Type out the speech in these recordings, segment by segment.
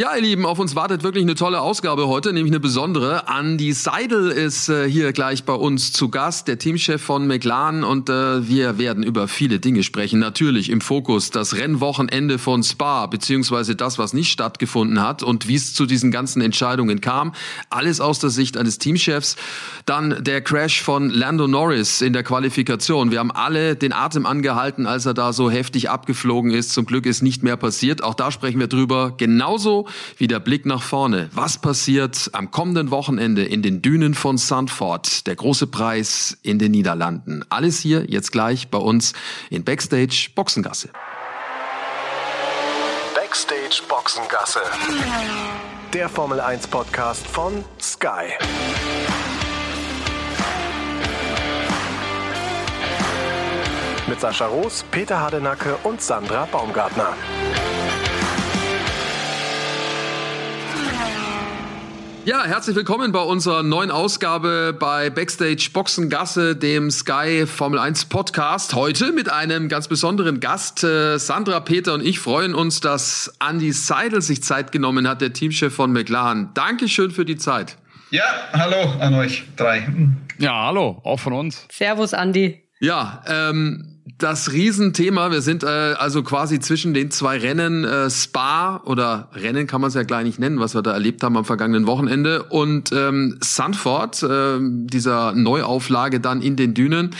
Ja, ihr Lieben, auf uns wartet wirklich eine tolle Ausgabe heute, nämlich eine besondere. Andy Seidel ist äh, hier gleich bei uns zu Gast, der Teamchef von McLaren und äh, wir werden über viele Dinge sprechen. Natürlich im Fokus das Rennwochenende von Spa, beziehungsweise das, was nicht stattgefunden hat und wie es zu diesen ganzen Entscheidungen kam. Alles aus der Sicht eines Teamchefs. Dann der Crash von Lando Norris in der Qualifikation. Wir haben alle den Atem angehalten, als er da so heftig abgeflogen ist. Zum Glück ist nicht mehr passiert. Auch da sprechen wir drüber. Genauso wie der Blick nach vorne. Was passiert am kommenden Wochenende in den Dünen von Sandford? Der große Preis in den Niederlanden. Alles hier jetzt gleich bei uns in Backstage Boxengasse. Backstage Boxengasse. Der Formel 1 Podcast von Sky. Mit Sascha Roos, Peter Hardenacke und Sandra Baumgartner. Ja, herzlich willkommen bei unserer neuen Ausgabe bei Backstage Boxengasse, dem Sky Formel 1 Podcast. Heute mit einem ganz besonderen Gast. Äh, Sandra, Peter und ich freuen uns, dass Andy Seidel sich Zeit genommen hat, der Teamchef von McLaren. Dankeschön für die Zeit. Ja, hallo an euch drei. Ja, hallo, auch von uns. Servus, Andy. Ja, ähm, das Riesenthema. Wir sind äh, also quasi zwischen den zwei Rennen äh, Spa oder Rennen kann man es ja gleich nicht nennen, was wir da erlebt haben am vergangenen Wochenende und ähm, Sandford, äh, dieser Neuauflage dann in den Dünen.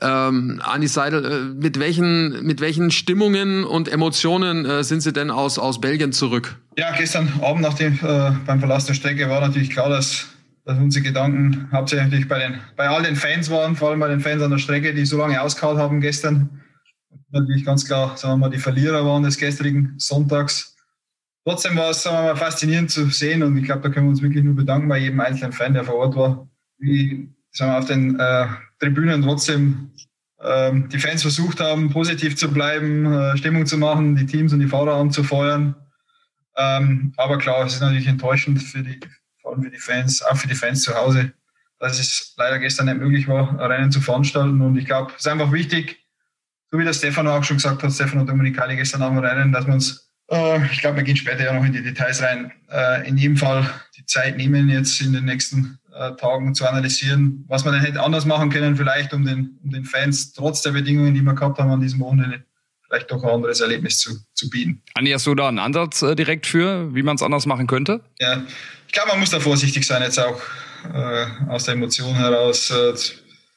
Ähm, Andi Seidel, äh, mit welchen mit welchen Stimmungen und Emotionen äh, sind Sie denn aus aus Belgien zurück? Ja, gestern Abend nach dem äh, beim Verlass der Strecke war natürlich klar, dass dass unsere Gedanken hauptsächlich bei, den, bei all den Fans waren, vor allem bei den Fans an der Strecke, die so lange ausgehauen haben gestern. Natürlich ganz klar, sagen wir mal, die Verlierer waren des gestrigen Sonntags. Trotzdem war es, sagen wir mal, faszinierend zu sehen und ich glaube, da können wir uns wirklich nur bedanken bei jedem einzelnen Fan, der vor Ort war, wie sagen wir, auf den äh, Tribünen trotzdem äh, die Fans versucht haben, positiv zu bleiben, äh, Stimmung zu machen, die Teams und die Fahrer anzufeuern. Ähm, aber klar, es ist natürlich enttäuschend für die, vor allem für die Fans, auch für die Fans zu Hause, dass es leider gestern nicht möglich war, Rennen zu veranstalten. Und ich glaube, es ist einfach wichtig, so wie der Stefano auch schon gesagt hat, Stefano Dominicali gestern dem Rennen, dass wir uns, äh, ich glaube, wir gehen später ja noch in die Details rein, äh, in jedem Fall die Zeit nehmen, jetzt in den nächsten äh, Tagen zu analysieren, was man denn hätte anders machen können, vielleicht um den, um den Fans trotz der Bedingungen, die wir gehabt haben an diesem Wochenende, vielleicht doch ein anderes Erlebnis zu, zu bieten. Andi, hast du da einen Ansatz äh, direkt für, wie man es anders machen könnte? Ja, ich glaube, man muss da vorsichtig sein, jetzt auch äh, aus der Emotion heraus äh,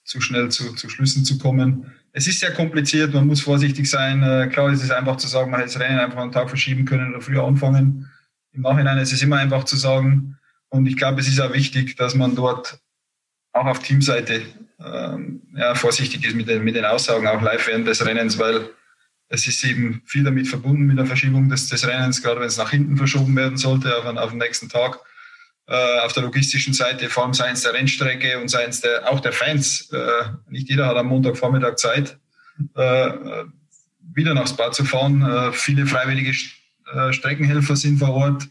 zu, schnell zu, zu Schlüssen zu kommen. Es ist sehr kompliziert, man muss vorsichtig sein. Äh, klar ist es einfach zu sagen, man hätte das Rennen einfach einen Tag verschieben können oder früher anfangen. Im Nachhinein ist es immer einfach zu sagen. Und ich glaube, es ist auch wichtig, dass man dort auch auf Teamseite ähm, ja, vorsichtig ist mit den, mit den Aussagen, auch live während des Rennens, weil es ist eben viel damit verbunden mit der Verschiebung des, des Rennens, gerade wenn es nach hinten verschoben werden sollte, auf, auf den nächsten Tag. Äh, auf der logistischen Seite, vor allem seitens der Rennstrecke und seitens der, auch der Fans. Äh, nicht jeder hat am Montagvormittag Zeit, äh, wieder nach Spa zu fahren. Viele freiwillige Streckenhelfer sind vor Ort.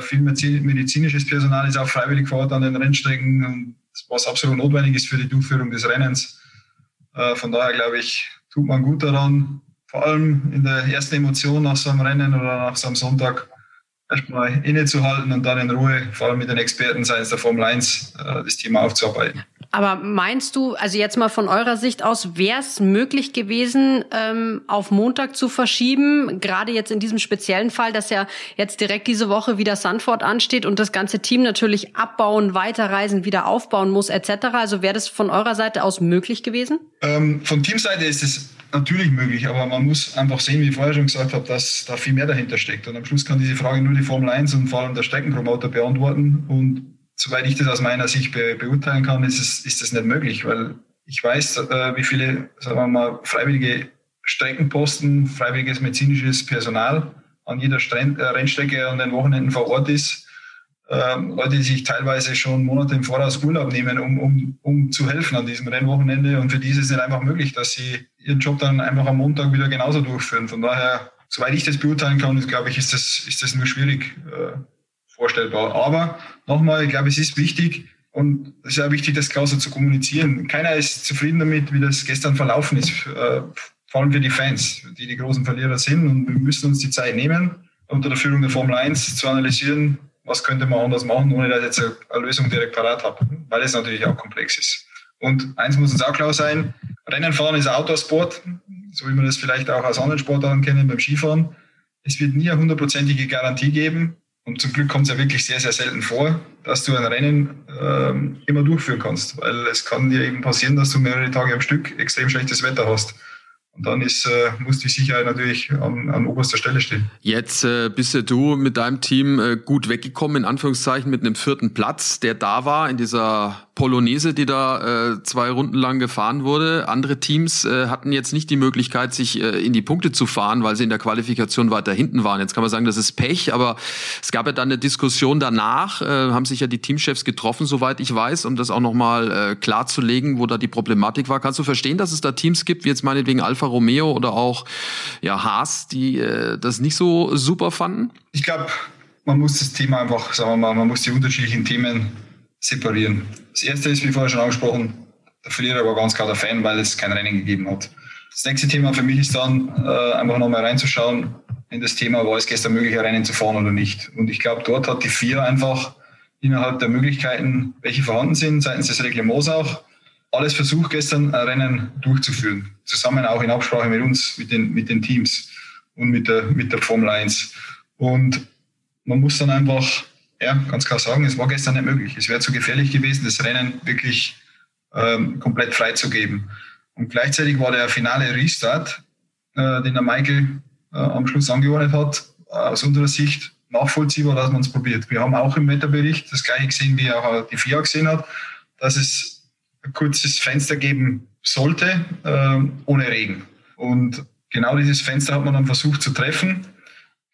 Viel medizinisches Personal ist auch freiwillig vor Ort an den Rennstrecken, was absolut notwendig ist für die Durchführung des Rennens. von daher glaube ich, tut man gut daran, vor allem in der ersten Emotion nach so einem Rennen oder nach so einem Sonntag erstmal innezuhalten und dann in Ruhe, vor allem mit den Experten seitens der Formel 1, äh, das Thema aufzuarbeiten. Aber meinst du, also jetzt mal von eurer Sicht aus, wäre es möglich gewesen, ähm, auf Montag zu verschieben? Gerade jetzt in diesem speziellen Fall, dass ja jetzt direkt diese Woche wieder Sandford ansteht und das ganze Team natürlich abbauen, weiterreisen, wieder aufbauen muss etc. Also wäre das von eurer Seite aus möglich gewesen? Ähm, von Teamseite ist es natürlich möglich, aber man muss einfach sehen, wie ich vorher schon gesagt habe, dass da viel mehr dahinter steckt. Und am Schluss kann diese Frage nur die Formel 1 und vor allem der Streckenpromoter beantworten. Und soweit ich das aus meiner Sicht be beurteilen kann, ist, es, ist das nicht möglich, weil ich weiß, äh, wie viele, sagen wir mal, freiwillige Streckenposten, freiwilliges medizinisches Personal an jeder Stren äh, Rennstrecke an den Wochenenden vor Ort ist. Ähm, Leute, die sich teilweise schon Monate im Voraus Urlaub nehmen, um, um, um zu helfen an diesem Rennwochenende. Und für die ist es nicht einfach möglich, dass sie ihren Job dann einfach am Montag wieder genauso durchführen. Von daher, soweit ich das beurteilen kann, glaube ich, ist das, ist das nur schwierig äh, vorstellbar. Aber nochmal, ich glaube, es ist wichtig und es ist auch wichtig, das klar zu kommunizieren. Keiner ist zufrieden damit, wie das gestern verlaufen ist, äh, vor allem für die Fans, die die großen Verlierer sind. Und wir müssen uns die Zeit nehmen unter der Führung der Formel 1 zu analysieren, was könnte man anders machen, ohne dass ich jetzt eine Lösung direkt parat habe, weil es natürlich auch komplex ist. Und eins muss uns auch klar sein, Rennen fahren ist Outdoor-Sport, so wie man das vielleicht auch aus anderen Sportarten kennen beim Skifahren. Es wird nie eine hundertprozentige Garantie geben. Und zum Glück kommt es ja wirklich sehr, sehr selten vor, dass du ein Rennen ähm, immer durchführen kannst. Weil es kann dir eben passieren, dass du mehrere Tage am Stück extrem schlechtes Wetter hast. Und dann ist, äh, muss die Sicherheit natürlich an, an oberster Stelle stehen. Jetzt äh, bist du mit deinem Team äh, gut weggekommen, in Anführungszeichen, mit einem vierten Platz, der da war in dieser Polonaise, die da äh, zwei Runden lang gefahren wurde. Andere Teams äh, hatten jetzt nicht die Möglichkeit, sich äh, in die Punkte zu fahren, weil sie in der Qualifikation weiter hinten waren. Jetzt kann man sagen, das ist Pech, aber es gab ja dann eine Diskussion danach, äh, haben sich ja die Teamchefs getroffen, soweit ich weiß, um das auch nochmal äh, klarzulegen, wo da die Problematik war. Kannst du verstehen, dass es da Teams gibt, wie jetzt meinetwegen Alfa Romeo oder auch ja, Haas, die äh, das nicht so super fanden? Ich glaube, man muss das Thema einfach, sagen wir mal, man muss die unterschiedlichen Themen separieren. Das erste ist, wie vorher schon angesprochen, der Verlierer war ganz klar der Fan, weil es kein Rennen gegeben hat. Das nächste Thema für mich ist dann, äh, einfach nochmal reinzuschauen in das Thema, war es gestern möglich, ein Rennen zu fahren oder nicht. Und ich glaube, dort hat die vier einfach innerhalb der Möglichkeiten, welche vorhanden sind, seitens des Reglements auch, alles versucht, gestern ein Rennen durchzuführen. Zusammen auch in Absprache mit uns, mit den, mit den Teams und mit der, mit der Formel 1. Und man muss dann einfach ja, ganz klar sagen, es war gestern nicht möglich. Es wäre zu gefährlich gewesen, das Rennen wirklich ähm, komplett freizugeben. Und gleichzeitig war der finale Restart, äh, den der Michael äh, am Schluss angeordnet hat, aus unserer Sicht nachvollziehbar, dass man es probiert. Wir haben auch im Wetterbericht das gleiche gesehen, wie auch die FIA gesehen hat, dass es kurzes Fenster geben sollte, äh, ohne Regen. Und genau dieses Fenster hat man dann versucht zu treffen.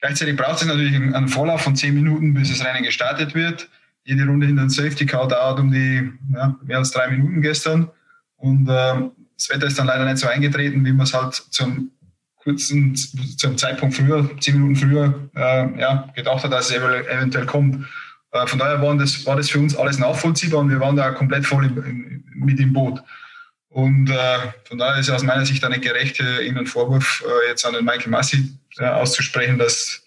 Gleichzeitig braucht es natürlich einen Vorlauf von zehn Minuten, bis das Rennen gestartet wird. Jede Runde in den Safety Car dauert um die ja, mehr als drei Minuten gestern. Und äh, das Wetter ist dann leider nicht so eingetreten, wie man es halt zum kurzen, zum Zeitpunkt früher, zehn Minuten früher, äh, ja, gedacht hat, dass es eventuell kommt. Äh, von daher waren das, war das für uns alles nachvollziehbar und wir waren da komplett voll im, mit im Boot. Und äh, von daher ist aus meiner Sicht auch nicht gerecht, irgendeinen Vorwurf äh, jetzt an den Michael Massi äh, auszusprechen, dass,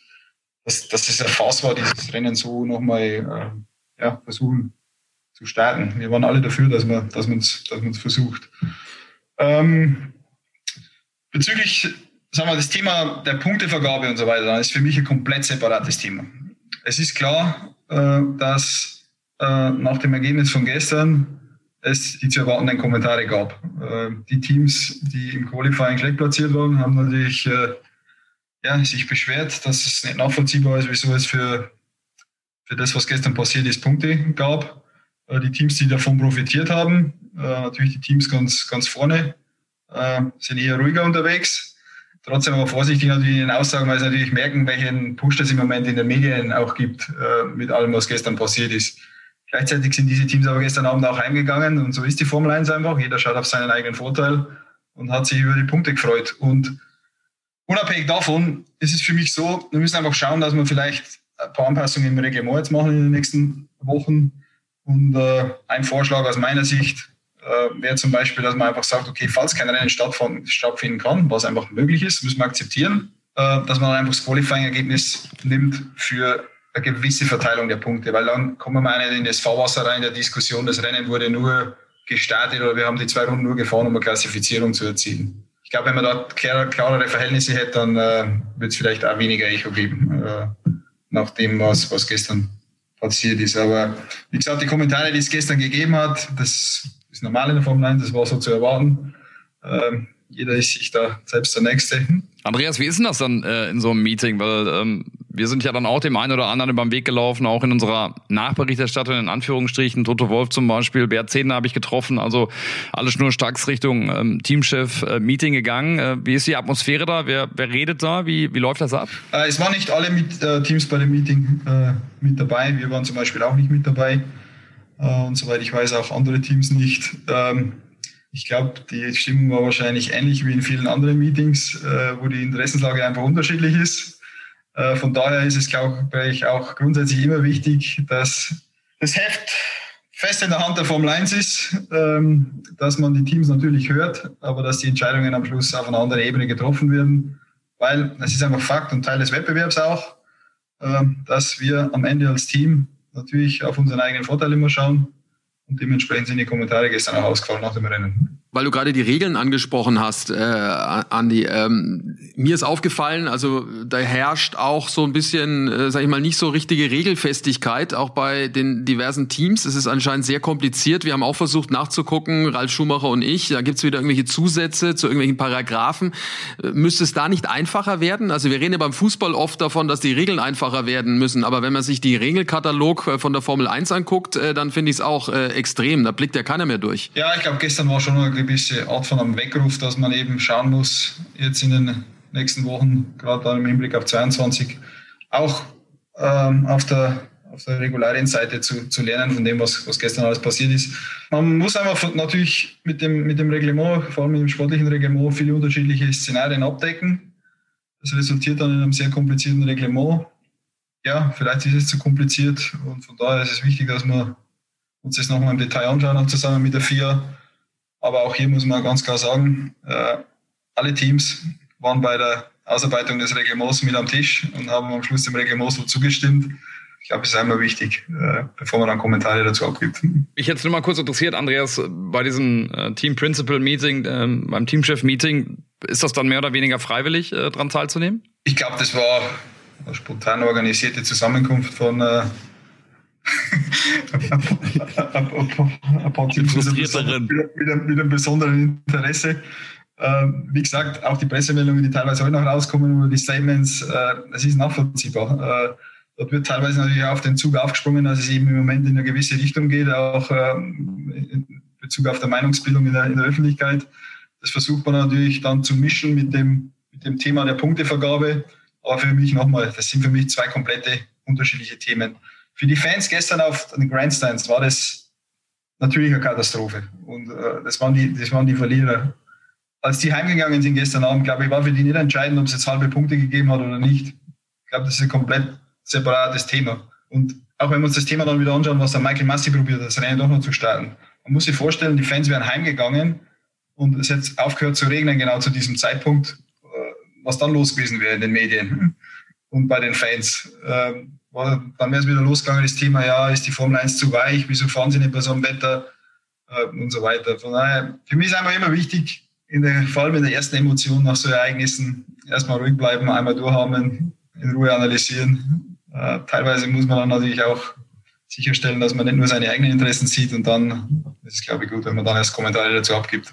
dass, dass es eine Fass war, dieses Rennen so nochmal äh, ja, versuchen zu starten. Wir waren alle dafür, dass man dass es dass versucht. Ähm, bezüglich sagen wir, das Thema der Punktevergabe und so weiter, das ist für mich ein komplett separates Thema. Es ist klar, äh, dass äh, nach dem Ergebnis von gestern es die zu erwartenden Kommentare gab. Äh, die Teams, die im Qualifying schlecht platziert waren, haben natürlich äh, ja, sich beschwert, dass es nicht nachvollziehbar ist, wieso es für, für das, was gestern passiert ist, Punkte gab. Äh, die Teams, die davon profitiert haben, äh, natürlich die Teams ganz, ganz vorne, äh, sind eher ruhiger unterwegs. Trotzdem aber vorsichtig natürlich in den Aussagen, weil sie natürlich merken, welchen Push das im Moment in den Medien auch gibt, mit allem, was gestern passiert ist. Gleichzeitig sind diese Teams aber gestern Abend auch heimgegangen und so ist die Formel 1 einfach. Jeder schaut auf seinen eigenen Vorteil und hat sich über die Punkte gefreut. Und Unabhängig davon ist es für mich so, wir müssen einfach schauen, dass wir vielleicht ein paar Anpassungen im Reglement jetzt machen in den nächsten Wochen. Und äh, ein Vorschlag aus meiner Sicht äh, wäre zum Beispiel, dass man einfach sagt, okay, falls kein Rennen stattfinden kann, was einfach möglich ist, müssen wir akzeptieren, äh, dass man einfach das Qualifying-Ergebnis nimmt für eine gewisse Verteilung der Punkte, weil dann kommen wir nicht in das Fahrwasser rein der Diskussion, das Rennen wurde nur gestartet oder wir haben die zwei Runden nur gefahren, um eine Klassifizierung zu erzielen ich glaube, wenn man da klar, klarere Verhältnisse hätte, dann äh, wird es vielleicht auch weniger Echo geben, äh, nach dem, was, was gestern passiert ist. Aber wie gesagt, die Kommentare, die es gestern gegeben hat, das ist normal in der Formel 1, das war so zu erwarten. Ähm, jeder ist sich da selbst der Nächste. Andreas, wie ist denn das dann äh, in so einem Meeting? Weil ähm, wir sind ja dann auch dem einen oder anderen über den Weg gelaufen, auch in unserer Nachberichterstattung in Anführungsstrichen. Toto Wolf zum Beispiel, Bert Zehner habe ich getroffen, also alle schnurstracks Richtung ähm, Teamchef äh, Meeting gegangen. Äh, wie ist die Atmosphäre da? Wer, wer redet da? Wie, wie läuft das ab? Äh, es waren nicht alle mit, äh, Teams bei dem Meeting äh, mit dabei. Wir waren zum Beispiel auch nicht mit dabei. Äh, und soweit ich weiß, auch andere Teams nicht. Ähm, ich glaube, die Stimmung war wahrscheinlich ähnlich wie in vielen anderen Meetings, äh, wo die Interessenslage einfach unterschiedlich ist. Äh, von daher ist es, glaube ich, auch grundsätzlich immer wichtig, dass das Heft fest in der Hand der Formel 1 ist, ähm, dass man die Teams natürlich hört, aber dass die Entscheidungen am Schluss auf einer anderen Ebene getroffen werden, weil es ist einfach Fakt und Teil des Wettbewerbs auch. ähm, dass wir am Ende als Team natürlich auf unseren eigenen Vorteil immer schauen und dementsprechend sind die Kommentare gestern auch ausgefallen nach dem Rennen. Weil du gerade die Regeln angesprochen hast, äh, Andi, ähm, mir ist aufgefallen, also da herrscht auch so ein bisschen, äh, sag ich mal, nicht so richtige Regelfestigkeit, auch bei den diversen Teams. Es ist anscheinend sehr kompliziert. Wir haben auch versucht nachzugucken, Ralf Schumacher und ich, da gibt's wieder irgendwelche Zusätze zu irgendwelchen Paragraphen. Äh, müsste es da nicht einfacher werden? Also wir reden ja beim Fußball oft davon, dass die Regeln einfacher werden müssen, aber wenn man sich die Regelkatalog äh, von der Formel 1 anguckt, äh, dann finde ich es auch äh, extrem. Da blickt ja keiner mehr durch. Ja, ich glaube, gestern war schon eine gewisse Art von einem Weckruf, dass man eben schauen muss, jetzt in den nächsten Wochen, gerade dann im Hinblick auf 22, auch ähm, auf der auf der Regularienseite zu, zu lernen von dem, was, was gestern alles passiert ist. Man muss einfach natürlich mit dem, mit dem Reglement, vor allem mit dem sportlichen Reglement, viele unterschiedliche Szenarien abdecken. Das resultiert dann in einem sehr komplizierten Reglement. Ja, vielleicht ist es zu kompliziert und von daher ist es wichtig, dass wir uns das nochmal im Detail anschauen, auch zusammen mit der FIA. Aber auch hier muss man ganz klar sagen, äh, alle Teams waren bei der Ausarbeitung des Reglements mit am Tisch und haben am Schluss dem Reglement so zugestimmt. Ich glaube, es ist einmal wichtig, äh, bevor man dann Kommentare dazu abgibt. Mich jetzt nur mal kurz interessiert, Andreas, bei diesem äh, Team Principal Meeting, äh, beim Teamchef Meeting, ist das dann mehr oder weniger freiwillig, äh, daran teilzunehmen? Ich glaube, das war eine spontan organisierte Zusammenkunft von mit, einem, mit einem besonderen Interesse. Ähm, wie gesagt, auch die Pressemeldungen, die teilweise heute noch rauskommen, oder die Statements, äh, das ist nachvollziehbar. Äh, dort wird teilweise natürlich auf den Zug aufgesprungen, dass es eben im Moment in eine gewisse Richtung geht, auch ähm, in Bezug auf der Meinungsbildung in der, in der Öffentlichkeit. Das versucht man natürlich dann zu mischen mit dem, mit dem Thema der Punktevergabe. Aber für mich nochmal, das sind für mich zwei komplette unterschiedliche Themen. Für die Fans gestern auf den Grandstands war das natürlich eine Katastrophe. Und äh, das, waren die, das waren die Verlierer. Als die heimgegangen sind gestern Abend, glaube ich, war für die nicht entscheidend, ob es jetzt halbe Punkte gegeben hat oder nicht. Ich glaube, das ist ein komplett separates Thema. Und auch wenn wir uns das Thema dann wieder anschauen, was der Michael Massi probiert, das Rennen doch noch zu starten. Man muss sich vorstellen, die Fans wären heimgegangen und es hätte aufgehört zu regnen, genau zu diesem Zeitpunkt, äh, was dann los gewesen wäre in den Medien und bei den Fans. Ähm, dann wäre es wieder losgegangen, das Thema, ja, ist die Formel 1 zu weich, wieso fahren sie nicht bei so einem Wetter äh, und so weiter. Von daher, für mich ist einfach immer wichtig, in der, vor allem in der ersten Emotion nach so Ereignissen erstmal ruhig bleiben, einmal durchhaben, in Ruhe analysieren. Äh, teilweise muss man dann natürlich auch sicherstellen, dass man nicht nur seine eigenen Interessen sieht und dann ist es, glaube ich, gut, wenn man dann erst Kommentare dazu abgibt.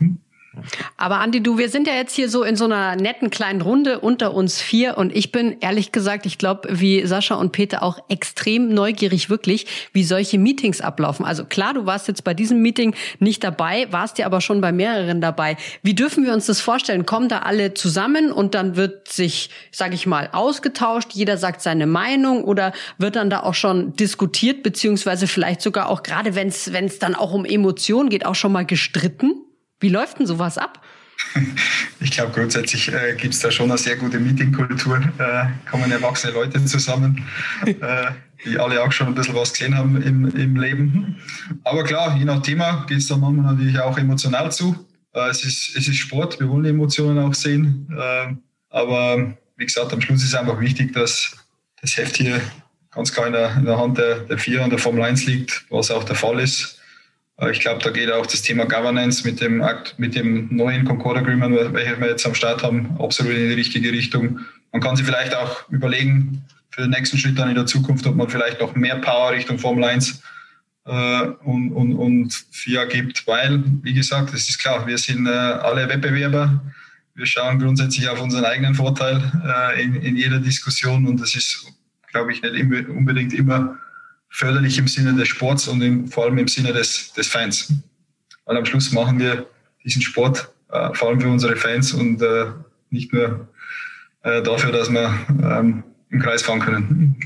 Aber Andi, du, wir sind ja jetzt hier so in so einer netten kleinen Runde unter uns vier und ich bin ehrlich gesagt, ich glaube, wie Sascha und Peter auch extrem neugierig wirklich, wie solche Meetings ablaufen. Also klar, du warst jetzt bei diesem Meeting nicht dabei, warst ja aber schon bei mehreren dabei. Wie dürfen wir uns das vorstellen? Kommen da alle zusammen und dann wird sich, sage ich mal, ausgetauscht, jeder sagt seine Meinung oder wird dann da auch schon diskutiert, beziehungsweise vielleicht sogar auch gerade, wenn es dann auch um Emotionen geht, auch schon mal gestritten? Wie läuft denn sowas ab? Ich glaube, grundsätzlich äh, gibt es da schon eine sehr gute Meetingkultur. Äh, kommen erwachsene Leute zusammen, äh, die alle auch schon ein bisschen was gesehen haben im, im Leben. Aber klar, je nach Thema geht es da manchmal natürlich auch emotional zu. Äh, es, ist, es ist Sport, wir wollen die Emotionen auch sehen. Äh, aber wie gesagt, am Schluss ist einfach wichtig, dass das Heft hier ganz klar in der, in der Hand der, der Vier und der Formel 1 liegt, was auch der Fall ist. Ich glaube, da geht auch das Thema Governance mit dem, mit dem neuen Concord Agreement, welches wir jetzt am Start haben, absolut in die richtige Richtung. Man kann sich vielleicht auch überlegen, für den nächsten Schritt dann in der Zukunft, ob man vielleicht noch mehr Power Richtung Formel 1 äh, und, und, und FIA gibt, weil, wie gesagt, es ist klar, wir sind äh, alle Wettbewerber. Wir schauen grundsätzlich auf unseren eigenen Vorteil äh, in, in jeder Diskussion und das ist, glaube ich, nicht unbedingt immer förderlich im Sinne des Sports und im, vor allem im Sinne des, des Fans. Weil am Schluss machen wir diesen Sport äh, vor allem für unsere Fans und äh, nicht nur äh, dafür, dass wir ähm, im Kreis fahren können.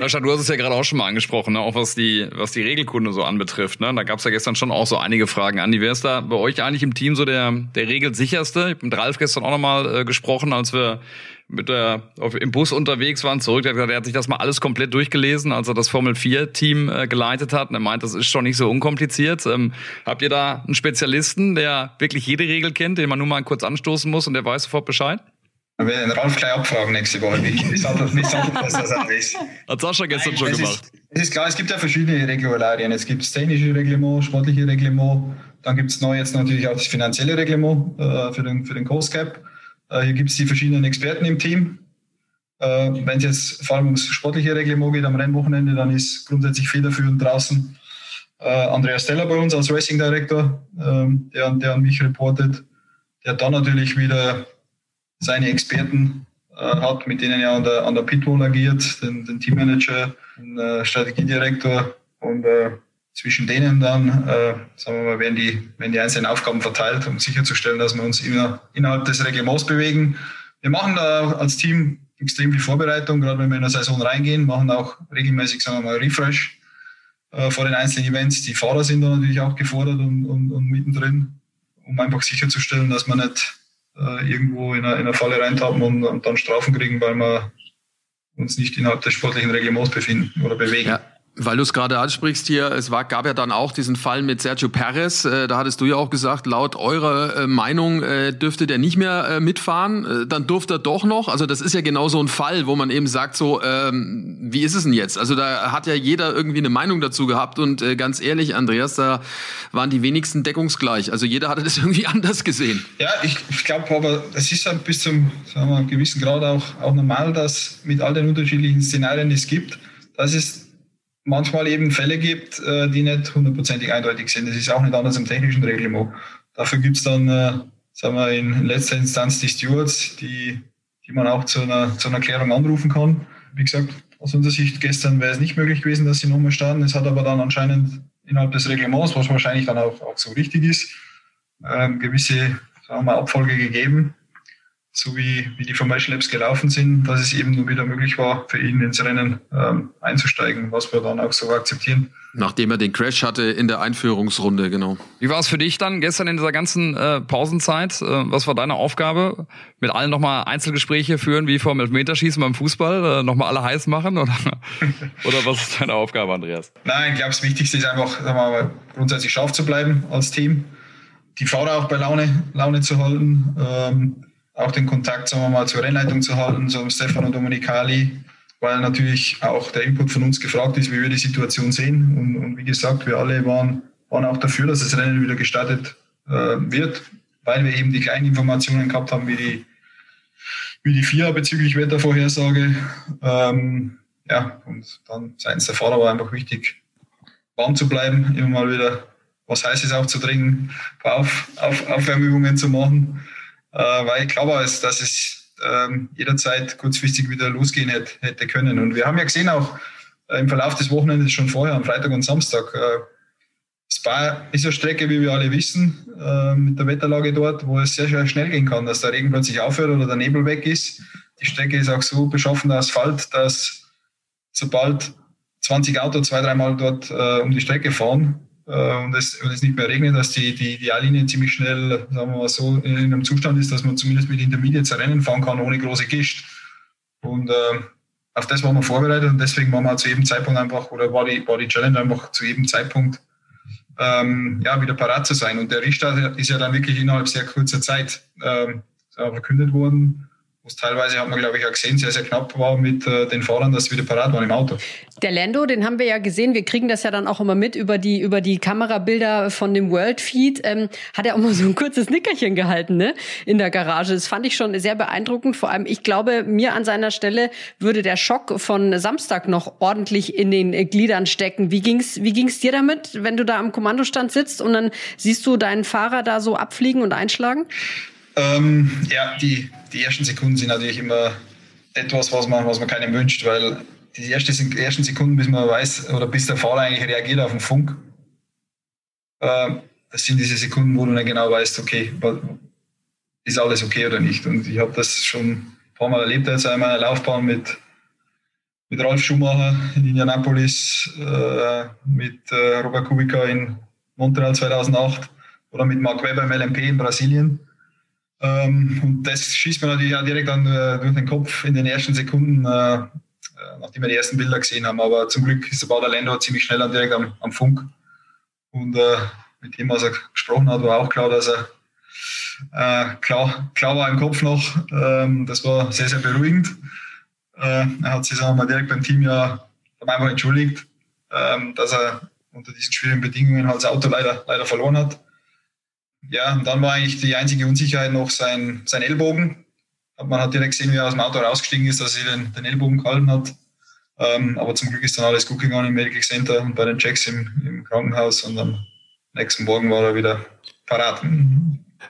Sascha, du hast es ja gerade auch schon mal angesprochen, ne? auch was die, was die Regelkunde so anbetrifft. Ne? Da gab es ja gestern schon auch so einige Fragen. Andi, wer ist da bei euch eigentlich im Team so der, der regelsicherste? Ich habe mit Ralf gestern auch nochmal äh, gesprochen, als wir mit der, auf, im Bus unterwegs waren, zurück. Er hat, gesagt, er hat sich das mal alles komplett durchgelesen, als er das Formel 4-Team äh, geleitet hat. Und er meint, das ist schon nicht so unkompliziert. Ähm, habt ihr da einen Spezialisten, der wirklich jede Regel kennt, den man nur mal kurz anstoßen muss und der weiß sofort Bescheid? Wir werden Ralf gleich abfragen nächste Woche, wie, wie das ist. Hat Sascha gestern Nein, schon es gemacht. Ist, es ist klar, es gibt ja verschiedene Regularien. Es gibt das technische Reglement, sportliche Reglement, dann gibt es neu jetzt natürlich auch das finanzielle Reglement äh, für, den, für den Coast Cap. Äh, hier gibt es die verschiedenen Experten im Team. Äh, Wenn es jetzt vor allem ums sportliche Reglement geht am Rennwochenende, dann ist grundsätzlich federführend draußen äh, Andreas Steller bei uns als Racing Director, ähm, der, der an mich reportet. Der dann natürlich wieder seine Experten hat, mit denen er an der, an der Pitwall agiert, den, den Teammanager, den Strategiedirektor und zwischen denen dann, äh, sagen wir mal, werden die, werden die einzelnen Aufgaben verteilt, um sicherzustellen, dass wir uns immer innerhalb des Reglements bewegen. Wir machen da als Team extrem viel Vorbereitung, gerade wenn wir in der Saison reingehen, machen auch regelmäßig, sagen wir mal, Refresh äh, vor den einzelnen Events. Die Fahrer sind da natürlich auch gefordert und, und, und mittendrin, um einfach sicherzustellen, dass man nicht äh, irgendwo in eine, in eine Falle reintappen und, und dann Strafen kriegen, weil wir uns nicht innerhalb des sportlichen Reglements befinden oder bewegen. Ja. Weil du es gerade ansprichst hier, es war, gab ja dann auch diesen Fall mit Sergio Perez. Äh, da hattest du ja auch gesagt, laut eurer äh, Meinung äh, dürfte der nicht mehr äh, mitfahren. Äh, dann durfte er doch noch. Also das ist ja genau so ein Fall, wo man eben sagt, so, ähm, wie ist es denn jetzt? Also da hat ja jeder irgendwie eine Meinung dazu gehabt. Und äh, ganz ehrlich, Andreas, da waren die wenigsten deckungsgleich. Also jeder hatte das irgendwie anders gesehen. Ja, ich, ich glaube aber, es ist ja bis zum sagen wir, gewissen Grad auch, auch normal, dass mit all den unterschiedlichen Szenarien, die es gibt, dass es manchmal eben Fälle gibt, äh, die nicht hundertprozentig eindeutig sind. Das ist auch nicht anders im technischen Reglement. Dafür gibt es dann, äh, sagen wir, in letzter Instanz die Stewards, die, die man auch zu einer, zu einer Klärung anrufen kann. Wie gesagt, aus unserer Sicht gestern wäre es nicht möglich gewesen, dass sie nochmal starten. Es hat aber dann anscheinend innerhalb des Reglements, was wahrscheinlich dann auch, auch so richtig ist, ähm, gewisse sagen wir mal, Abfolge gegeben so wie, wie die Formation Labs gelaufen sind, dass es eben nur wieder möglich war, für ihn ins Rennen ähm, einzusteigen, was wir dann auch so akzeptieren. Nachdem er den Crash hatte in der Einführungsrunde, genau. Wie war es für dich dann gestern in dieser ganzen äh, Pausenzeit? Äh, was war deine Aufgabe? Mit allen nochmal Einzelgespräche führen, wie vor dem Elfmeterschießen beim Fußball? Äh, nochmal alle heiß machen? Oder, oder was ist deine Aufgabe, Andreas? Nein, ich glaube, das Wichtigste ist einfach, sagen wir mal, grundsätzlich scharf zu bleiben als Team. Die Fahrer auch bei Laune, Laune zu halten. Ähm, auch den Kontakt, sagen wir mal, zur Rennleitung zu halten, so Stefano Domenicali, weil natürlich auch der Input von uns gefragt ist, wie wir die Situation sehen. Und, und wie gesagt, wir alle waren, waren auch dafür, dass das Rennen wieder gestartet äh, wird, weil wir eben die kleinen Informationen gehabt haben, wie die, wie die FIA bezüglich Wettervorhersage. Ähm, ja, und dann seitens der Fahrer war einfach wichtig, warm zu bleiben, immer mal wieder was Heißes aufzudringen, Auf, Auf, Aufwärmübungen zu machen weil ich glaube, dass es ähm, jederzeit kurzfristig wieder losgehen hätte, können. Und wir haben ja gesehen auch äh, im Verlauf des Wochenendes schon vorher, am Freitag und Samstag, äh, Spa ist eine Strecke, wie wir alle wissen, äh, mit der Wetterlage dort, wo es sehr, sehr schnell gehen kann, dass der Regen plötzlich aufhört oder der Nebel weg ist. Die Strecke ist auch so beschaffen, der Asphalt, dass sobald 20 Autos zwei, dreimal dort äh, um die Strecke fahren, äh, und, es, und es nicht mehr regnet, dass die, die, A-Linie ziemlich schnell, sagen wir mal so, in einem Zustand ist, dass man zumindest mit Intermediates Rennen fahren kann, ohne große Gischt. Und äh, auf das waren wir vorbereitet und deswegen waren wir zu jedem Zeitpunkt einfach, oder war die, war die Challenge einfach zu jedem Zeitpunkt ähm, ja, wieder parat zu sein. Und der Richtstart ist ja dann wirklich innerhalb sehr kurzer Zeit ähm, verkündet worden wo es teilweise, hat man glaube ich auch gesehen, sehr, sehr knapp war mit äh, den Fahrern, dass sie wieder parat waren im Auto. Der Lando, den haben wir ja gesehen, wir kriegen das ja dann auch immer mit über die, über die Kamerabilder von dem World Feed, ähm, hat er auch mal so ein kurzes Nickerchen gehalten, ne, in der Garage. Das fand ich schon sehr beeindruckend. Vor allem, ich glaube, mir an seiner Stelle würde der Schock von Samstag noch ordentlich in den Gliedern stecken. Wie ging's, wie ging's dir damit, wenn du da am Kommandostand sitzt und dann siehst du deinen Fahrer da so abfliegen und einschlagen? Ähm, ja, die, die ersten Sekunden sind natürlich immer etwas, was man, was man keinem wünscht, weil die ersten, ersten Sekunden, bis man weiß oder bis der Fahrer eigentlich reagiert auf den Funk, äh, das sind diese Sekunden, wo du dann genau weißt, okay, ist alles okay oder nicht. Und ich habe das schon ein paar Mal erlebt jetzt in meiner Laufbahn mit, mit Ralf Schumacher in Indianapolis, äh, mit äh, Robert Kubica in Montreal 2008 oder mit Mark Webber im LMP in Brasilien. Ähm, und das schießt mir natürlich auch direkt dann äh, durch den Kopf in den ersten Sekunden, äh, äh nachdem wir die ersten Bilder gesehen haben. Aber zum Glück ist der Bader Lando ziemlich schnell dann direkt am, am Funk. Und äh, mit dem, was er gesprochen hat, war auch klar, dass er Äh, klar, klar war im Kopf noch, ähm, das war sehr, sehr beruhigend. Äh, er hat sich sagen wir direkt beim Team ja einfach entschuldigt, ähm, dass er unter diesen schwierigen Bedingungen halt das Auto leider, leider verloren hat. Ja, und dann war eigentlich die einzige Unsicherheit noch sein, sein Ellbogen. Man hat direkt gesehen, wie er aus dem Auto rausgestiegen ist, dass er den, den Ellbogen gehalten hat. Ähm, aber zum Glück ist dann alles gut gegangen im Medical Center und bei den Checks im, im Krankenhaus und am nächsten Morgen war er wieder parat.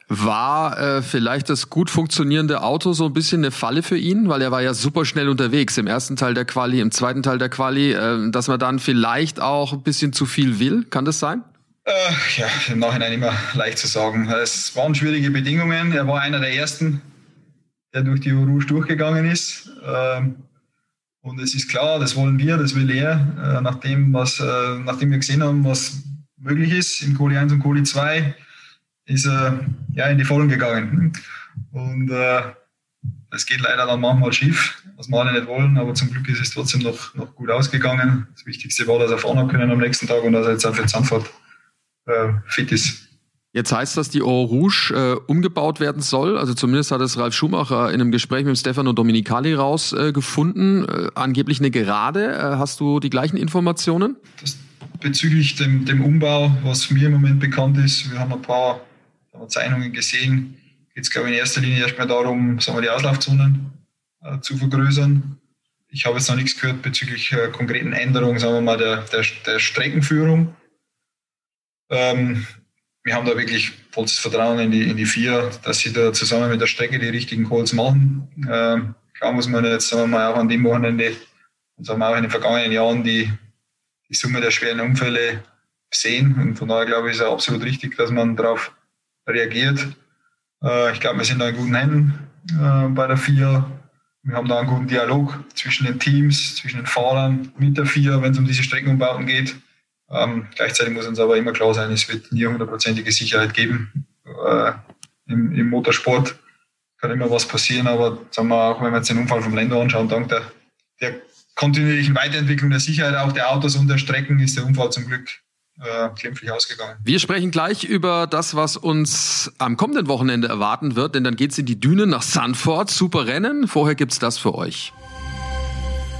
War äh, vielleicht das gut funktionierende Auto so ein bisschen eine Falle für ihn, weil er war ja super schnell unterwegs im ersten Teil der Quali, im zweiten Teil der Quali, äh, dass man dann vielleicht auch ein bisschen zu viel will. Kann das sein? Äh, ja, im Nachhinein immer leicht zu sagen. Es waren schwierige Bedingungen. Er war einer der ersten, der durch die Rouge durchgegangen ist. Ähm, und es ist klar, das wollen wir, das will er, äh, nachdem, was, äh, nachdem wir gesehen haben, was möglich ist im Kohli 1 und Kohli 2 ist er ja, in die Vollen gegangen. Und äh, es geht leider dann manchmal schief, was wir alle nicht wollen, aber zum Glück ist es trotzdem noch, noch gut ausgegangen. Das Wichtigste war, dass er fahren können am nächsten Tag und dass er jetzt auch für Zandvoort äh, fit ist. Jetzt heißt das, die Eau Rouge äh, umgebaut werden soll. Also zumindest hat es Ralf Schumacher in einem Gespräch mit Stefano Dominicali rausgefunden. Äh, angeblich eine Gerade. Äh, hast du die gleichen Informationen? Das bezüglich dem, dem Umbau, was mir im Moment bekannt ist, wir haben ein paar Zeichnungen gesehen, geht es, glaube ich, in erster Linie erstmal darum, sagen wir, die Auslaufzonen äh, zu vergrößern. Ich habe jetzt noch nichts gehört bezüglich äh, konkreten Änderungen, sagen wir mal, der, der, der Streckenführung. Ähm, wir haben da wirklich volles Vertrauen in die, in die vier, dass sie da zusammen mit der Strecke die richtigen Calls machen. Ähm, klar muss man jetzt, sagen wir mal, auch an dem Wochenende und sagen wir auch in den vergangenen Jahren die, die Summe der schweren Unfälle sehen. Und von daher glaube ich, ist es absolut richtig, dass man darauf reagiert. Äh, ich glaube, wir sind da in guten Händen äh, bei der FIA. Wir haben da einen guten Dialog zwischen den Teams, zwischen den Fahrern, mit der FIA, wenn es um diese Streckenumbauten geht. Ähm, gleichzeitig muss uns aber immer klar sein, es wird nie hundertprozentige Sicherheit geben äh, im, im, Motorsport. Kann immer was passieren, aber sagen wir auch, wenn wir jetzt den Unfall vom Länder anschauen, dank der, der kontinuierlichen Weiterentwicklung der Sicherheit auch der Autos und der Strecken ist der Unfall zum Glück äh, ausgegangen. Wir sprechen gleich über das, was uns am kommenden Wochenende erwarten wird, denn dann geht's in die Dünen nach Sanford. Super Rennen. Vorher gibt's das für euch.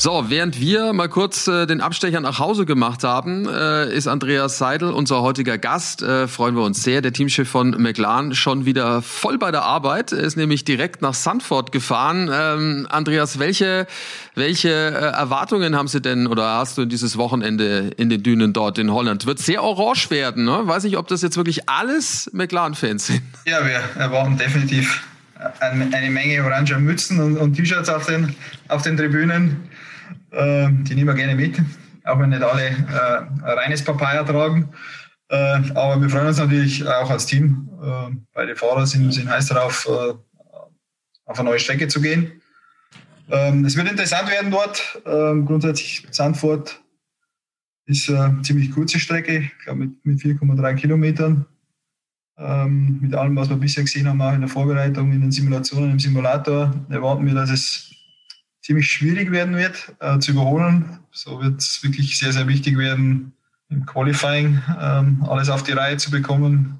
So, während wir mal kurz äh, den Abstecher nach Hause gemacht haben, äh, ist Andreas Seidel, unser heutiger Gast. Äh, freuen wir uns sehr. Der Teamchef von McLaren schon wieder voll bei der Arbeit. Er ist nämlich direkt nach Sandford gefahren. Ähm, Andreas, welche, welche äh, Erwartungen haben Sie denn oder hast du dieses Wochenende in den Dünen dort in Holland? Wird sehr orange werden, ne? Weiß nicht, ob das jetzt wirklich alles McLaren-Fans sind. Ja, wir erwarten definitiv eine Menge oranger Mützen und, und T-Shirts auf den, auf den Tribünen. Äh, die nehmen wir gerne mit, auch wenn nicht alle äh, reines Papaya tragen. Äh, aber wir freuen uns natürlich auch als Team. Äh, beide Fahrer sind, sind heiß darauf, äh, auf eine neue Strecke zu gehen. Ähm, es wird interessant werden dort. Ähm, grundsätzlich Sandford ist eine ziemlich kurze Strecke, ich glaube mit, mit 4,3 Kilometern. Ähm, mit allem, was wir bisher gesehen haben, auch in der Vorbereitung, in den Simulationen, im Simulator, erwarten wir, dass es ziemlich schwierig werden wird äh, zu überholen. So wird es wirklich sehr, sehr wichtig werden, im Qualifying ähm, alles auf die Reihe zu bekommen.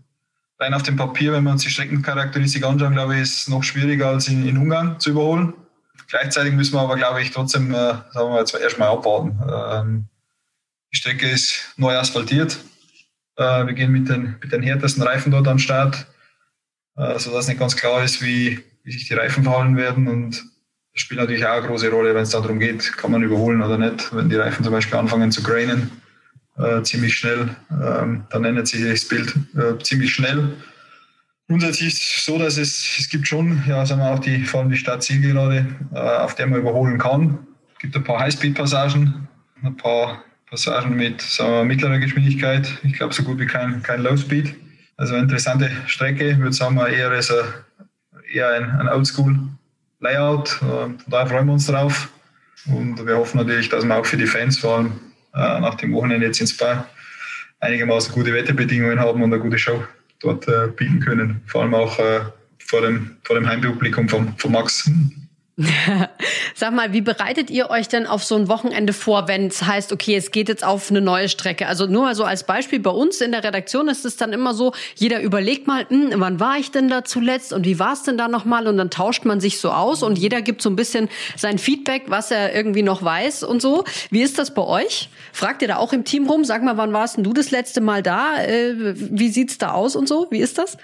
Rein auf dem Papier, wenn wir uns die Streckencharakteristik anschauen, glaube ich, ist es noch schwieriger als in, in Ungarn zu überholen. Gleichzeitig müssen wir aber, glaube ich, trotzdem, äh, sagen wir jetzt erstmal abwarten. Ähm, die Strecke ist neu asphaltiert. Äh, wir gehen mit den, mit den härtesten Reifen dort an den Start, äh, sodass nicht ganz klar ist, wie, wie sich die Reifen verhalten werden. Und spielt natürlich auch eine große Rolle, wenn es darum geht, kann man überholen oder nicht. Wenn die Reifen zum Beispiel anfangen zu grainen, äh, ziemlich schnell, ähm, dann ändert sich das Bild äh, ziemlich schnell. Grundsätzlich ist es so, dass es, es gibt schon, ja, sagen wir auch die, vor allem die Stadtzielgerade, äh, auf der man überholen kann. Es gibt ein paar Highspeed-Passagen, ein paar Passagen mit wir, mittlerer Geschwindigkeit. Ich glaube, so gut wie kein, kein Low-Speed. Also eine interessante Strecke. Ich würde sagen, eher, eher ein, ein Oldschool-Layout. Äh, von daher freuen wir uns drauf. Und wir hoffen natürlich, dass wir auch für die Fans, vor allem äh, nach dem Wochenende jetzt in Spa, einigermaßen gute Wetterbedingungen haben und eine gute Show dort äh, bieten können. Vor allem auch vor, dem, vor dem Heimpublikum von, von Max. Sag mal, wie bereitet ihr euch denn auf so ein Wochenende vor, wenn es heißt, okay, es geht jetzt auf eine neue Strecke? Also nur mal so als Beispiel, bei uns in der Redaktion ist es dann immer so, jeder überlegt mal, hm, wann war ich denn da zuletzt und wie war es denn da nochmal? Und dann tauscht man sich so aus und jeder gibt so ein bisschen sein Feedback, was er irgendwie noch weiß und so. Wie ist das bei euch? Fragt ihr da auch im Team rum? Sag mal, wann warst denn du das letzte Mal da? Äh, wie sieht's da aus und so? Wie ist das?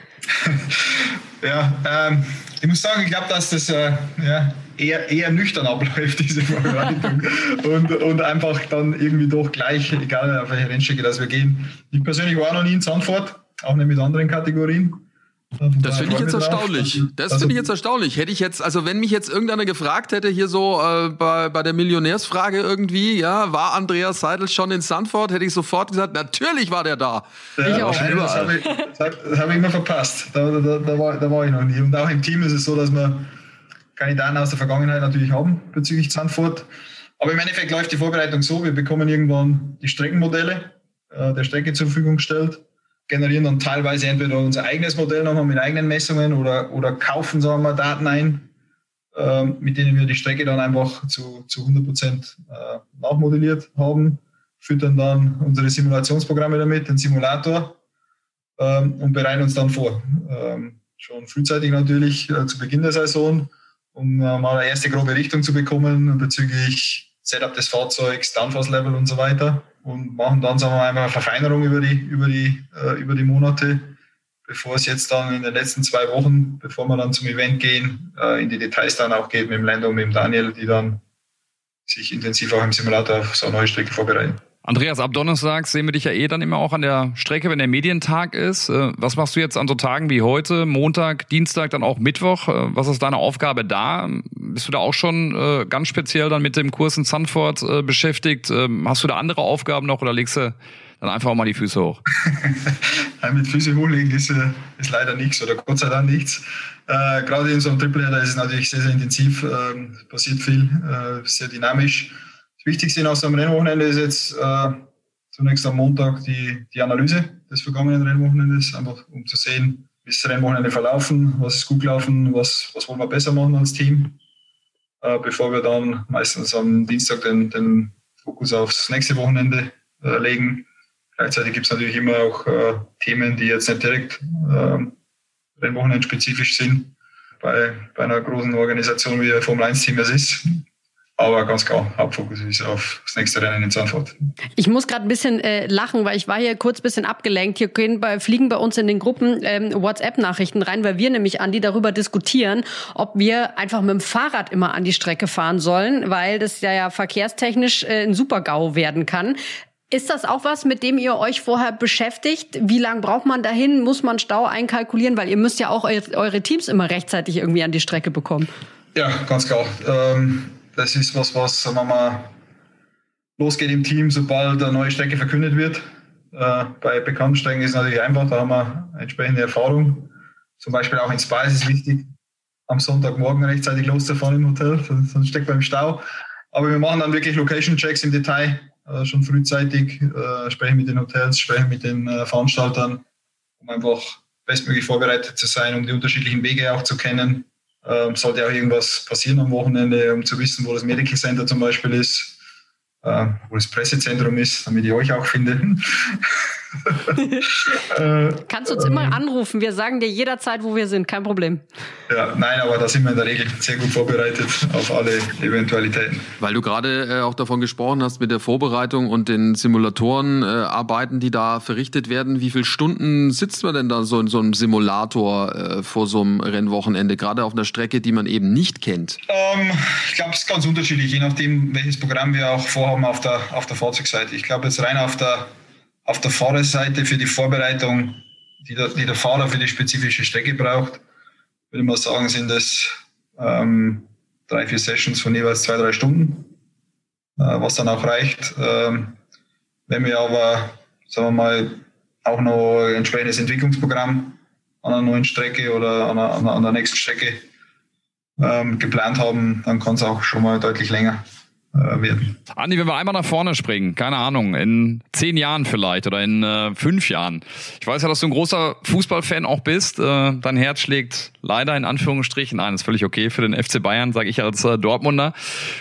ja, ähm, ich muss sagen, ich glaube, dass das äh, ja, eher, eher nüchtern abläuft, diese Vorbereitung. und, und einfach dann irgendwie doch gleich, egal auf welche Rennstrecke das wir gehen. Ich persönlich war noch nie in Zandvoort, auch nicht mit anderen Kategorien. Das finde ich jetzt erstaunlich. Das also, finde ich jetzt erstaunlich. Hätte ich jetzt, also wenn mich jetzt irgendeiner gefragt hätte, hier so äh, bei, bei der Millionärsfrage irgendwie, ja, war Andreas Seidel schon in Sanford, hätte ich sofort gesagt, natürlich war der da. Ja, ich auch. Nein, das habe ich, hab ich immer verpasst. Da, da, da, war, da war ich noch nie. Und auch im Team ist es so, dass wir Kandidaten aus der Vergangenheit natürlich haben bezüglich Sanford. Aber im Endeffekt läuft die Vorbereitung so, wir bekommen irgendwann die Streckenmodelle äh, der Strecke zur Verfügung gestellt generieren dann teilweise entweder unser eigenes Modell nochmal mit eigenen Messungen oder, oder kaufen, sagen wir, Daten ein, äh, mit denen wir die Strecke dann einfach zu, zu 100 Prozent äh, nachmodelliert haben, füttern dann unsere Simulationsprogramme damit, den Simulator ähm, und bereiten uns dann vor. Ähm, schon frühzeitig natürlich äh, zu Beginn der Saison, um äh, mal eine erste grobe Richtung zu bekommen bezüglich Setup des Fahrzeugs, Downforce-Level und so weiter und machen dann sagen wir mal, eine Verfeinerung über die, über, die, äh, über die Monate, bevor es jetzt dann in den letzten zwei Wochen, bevor wir dann zum Event gehen, äh, in die Details dann auch geht mit dem Lando und mit dem Daniel, die dann sich intensiv auch im Simulator auf so eine neue Strecke vorbereiten. Andreas, ab Donnerstag sehen wir dich ja eh dann immer auch an der Strecke, wenn der Medientag ist. Äh, was machst du jetzt an so Tagen wie heute, Montag, Dienstag, dann auch Mittwoch? Äh, was ist deine Aufgabe da? Bist du da auch schon äh, ganz speziell dann mit dem Kurs in Sanford beschäftigt? Ähm, hast du da andere Aufgaben noch oder legst du dann einfach auch mal die Füße hoch? mit Füße hochlegen ist, ist leider nichts oder Gott sei Dank nichts. Äh, gerade in so einem Triple da ist es natürlich sehr, sehr intensiv, äh, passiert viel, äh, sehr dynamisch. Wichtigste aus dem Rennwochenende ist jetzt äh, zunächst am Montag die, die Analyse des vergangenen Rennwochenendes, einfach um zu sehen, wie ist das Rennwochenende verlaufen, was ist gut gelaufen, was, was wollen wir besser machen als Team, äh, bevor wir dann meistens am Dienstag den, den Fokus aufs nächste Wochenende äh, legen. Gleichzeitig gibt es natürlich immer auch äh, Themen, die jetzt nicht direkt äh, Rennwochenende spezifisch sind. Bei, bei einer großen Organisation wie Formel 1 Team es ist, aber ganz klar, Hauptfokus ist auf das nächste Rennen in Zandvoort. Ich muss gerade ein bisschen äh, lachen, weil ich war hier kurz ein bisschen abgelenkt. Hier gehen bei, fliegen bei uns in den Gruppen ähm, WhatsApp-Nachrichten rein, weil wir nämlich, Andi, darüber diskutieren, ob wir einfach mit dem Fahrrad immer an die Strecke fahren sollen, weil das ja, ja verkehrstechnisch äh, ein Super-GAU werden kann. Ist das auch was, mit dem ihr euch vorher beschäftigt? Wie lange braucht man dahin? Muss man Stau einkalkulieren? Weil ihr müsst ja auch eure Teams immer rechtzeitig irgendwie an die Strecke bekommen. Ja, ganz klar. Ähm das ist was, was sagen wir mal, losgeht im Team, sobald eine neue Strecke verkündet wird. Äh, bei bekannten Strecken ist es natürlich einfach, da haben wir entsprechende Erfahrung. Zum Beispiel auch in Spa ist es wichtig, am Sonntagmorgen rechtzeitig loszufahren im Hotel, sonst steckt man im Stau. Aber wir machen dann wirklich Location-Checks im Detail, äh, schon frühzeitig, äh, sprechen mit den Hotels, sprechen mit den äh, Veranstaltern, um einfach bestmöglich vorbereitet zu sein, um die unterschiedlichen Wege auch zu kennen ähm, sollte auch irgendwas passieren am Wochenende, um zu wissen, wo das Medical Center zum Beispiel ist, äh, wo das Pressezentrum ist, damit ich euch auch finde. äh, Kannst uns immer anrufen. Wir sagen dir jederzeit, wo wir sind. Kein Problem. Ja, nein, aber da sind wir in der Regel sehr gut vorbereitet auf alle Eventualitäten. Weil du gerade äh, auch davon gesprochen hast mit der Vorbereitung und den Simulatorenarbeiten, äh, die da verrichtet werden. Wie viele Stunden sitzt man denn da so in so einem Simulator äh, vor so einem Rennwochenende, gerade auf einer Strecke, die man eben nicht kennt? Ähm, ich glaube, es ist ganz unterschiedlich, je nachdem, welches Programm wir auch vorhaben auf der, auf der Fahrzeugseite. Ich glaube, jetzt rein auf der auf der Fahrerseite für die Vorbereitung die der, die der Fahrer für die spezifische Strecke braucht. Würde mal sagen, sind es ähm, drei, vier Sessions von jeweils zwei, drei Stunden, äh, was dann auch reicht. Ähm, wenn wir aber, sagen wir mal, auch noch ein entsprechendes Entwicklungsprogramm an einer neuen Strecke oder an, einer, an der nächsten Strecke ähm, geplant haben, dann kann es auch schon mal deutlich länger werden. Andi, wenn wir einmal nach vorne springen, keine Ahnung, in zehn Jahren vielleicht oder in äh, fünf Jahren. Ich weiß ja, dass du ein großer Fußballfan auch bist. Äh, dein Herz schlägt leider in Anführungsstrichen ein, ist völlig okay für den FC Bayern, sage ich als äh, Dortmunder.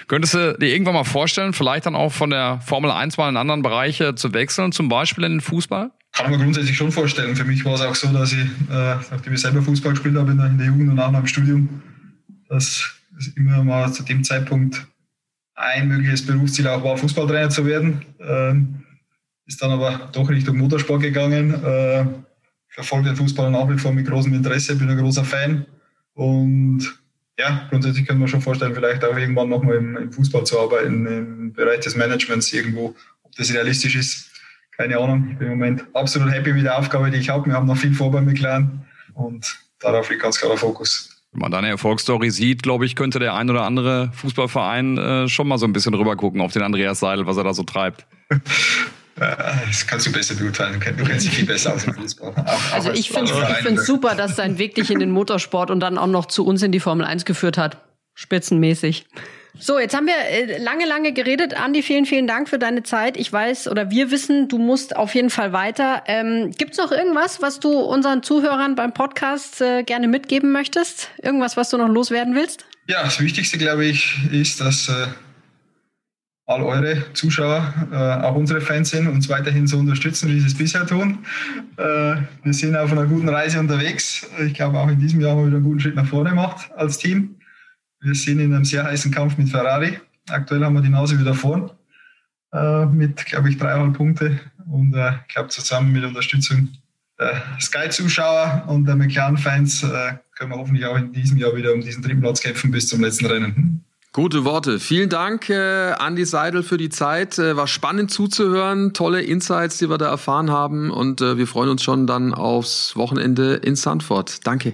Könntest du dir irgendwann mal vorstellen, vielleicht dann auch von der Formel 1 mal in anderen Bereiche zu wechseln, zum Beispiel in den Fußball? Kann man grundsätzlich schon vorstellen. Für mich war es auch so, dass ich, äh, nachdem ich selber Fußball gespielt habe in der, Jugend und auch noch im Studium, dass es immer mal zu dem Zeitpunkt ein mögliches Berufsziel auch war, Fußballtrainer zu werden. Ähm, ist dann aber doch Richtung Motorsport gegangen. Äh, verfolge den Fußball nach wie vor mit großem Interesse, bin ein großer Fan. Und ja, grundsätzlich können wir schon vorstellen, vielleicht auch irgendwann nochmal im, im Fußball zu arbeiten, im Bereich des Managements irgendwo. Ob das realistisch ist, keine Ahnung. Ich bin im Moment absolut happy mit der Aufgabe, die ich habe. Wir haben noch viel vor bei McLaren und darauf liegt ganz klar der Fokus. Wenn man deine Erfolgsstory sieht, glaube ich, könnte der ein oder andere Fußballverein äh, schon mal so ein bisschen rüber gucken auf den Andreas Seidel, was er da so treibt. Das kannst du besser beurteilen. Du kennst dich viel besser aus dem Fußball. Auch, also ich finde es super, dass sein Weg dich in den Motorsport und dann auch noch zu uns in die Formel 1 geführt hat. Spitzenmäßig. So, jetzt haben wir äh, lange, lange geredet. Andi, vielen, vielen Dank für deine Zeit. Ich weiß oder wir wissen, du musst auf jeden Fall weiter. Ähm, Gibt es noch irgendwas, was du unseren Zuhörern beim Podcast äh, gerne mitgeben möchtest? Irgendwas, was du noch loswerden willst? Ja, das Wichtigste, glaube ich, ist, dass äh, all eure Zuschauer äh, auch unsere Fans sind, uns weiterhin so unterstützen, wie sie es bisher tun. Äh, wir sind auf einer guten Reise unterwegs. Ich glaube, auch in diesem Jahr haben wir wieder einen guten Schritt nach vorne gemacht als Team. Wir sind in einem sehr heißen Kampf mit Ferrari. Aktuell haben wir die Nase wieder vorn äh, mit, glaube ich, dreieinhalb Punkte. Und äh, ich glaube, zusammen mit Unterstützung der Sky-Zuschauer und der McLaren-Fans äh, können wir hoffentlich auch in diesem Jahr wieder um diesen dritten Platz kämpfen bis zum letzten Rennen. Gute Worte. Vielen Dank, äh, Andi Seidel, für die Zeit. Äh, war spannend zuzuhören. Tolle Insights, die wir da erfahren haben. Und äh, wir freuen uns schon dann aufs Wochenende in Sandford. Danke.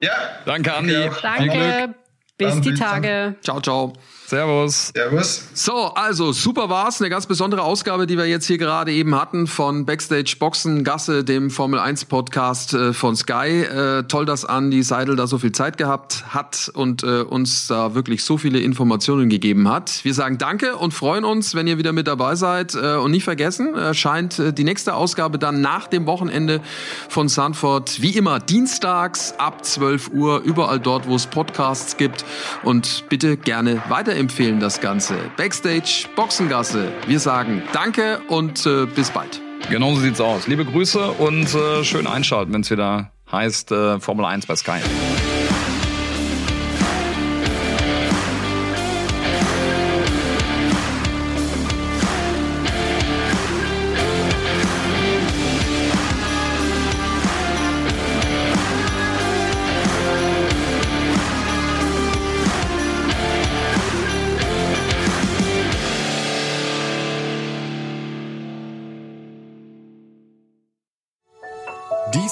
Ja. Danke, Andi. Danke. Bis die Tage. Ciao, ciao. Servus. Servus. So, also super war's. Eine ganz besondere Ausgabe, die wir jetzt hier gerade eben hatten von Backstage Boxen Gasse, dem Formel 1 Podcast äh, von Sky. Äh, toll, dass Andy Seidel da so viel Zeit gehabt hat und äh, uns da wirklich so viele Informationen gegeben hat. Wir sagen Danke und freuen uns, wenn ihr wieder mit dabei seid. Äh, und nicht vergessen, erscheint äh, die nächste Ausgabe dann nach dem Wochenende von Sanford. Wie immer dienstags ab 12 Uhr, überall dort, wo es Podcasts gibt. Und bitte gerne weiter weiterempfehlen das Ganze. Backstage, Boxengasse. Wir sagen Danke und äh, bis bald. Genau so sieht's aus. Liebe Grüße und äh, schön einschalten, wenn es wieder heißt äh, Formel 1 bei Sky.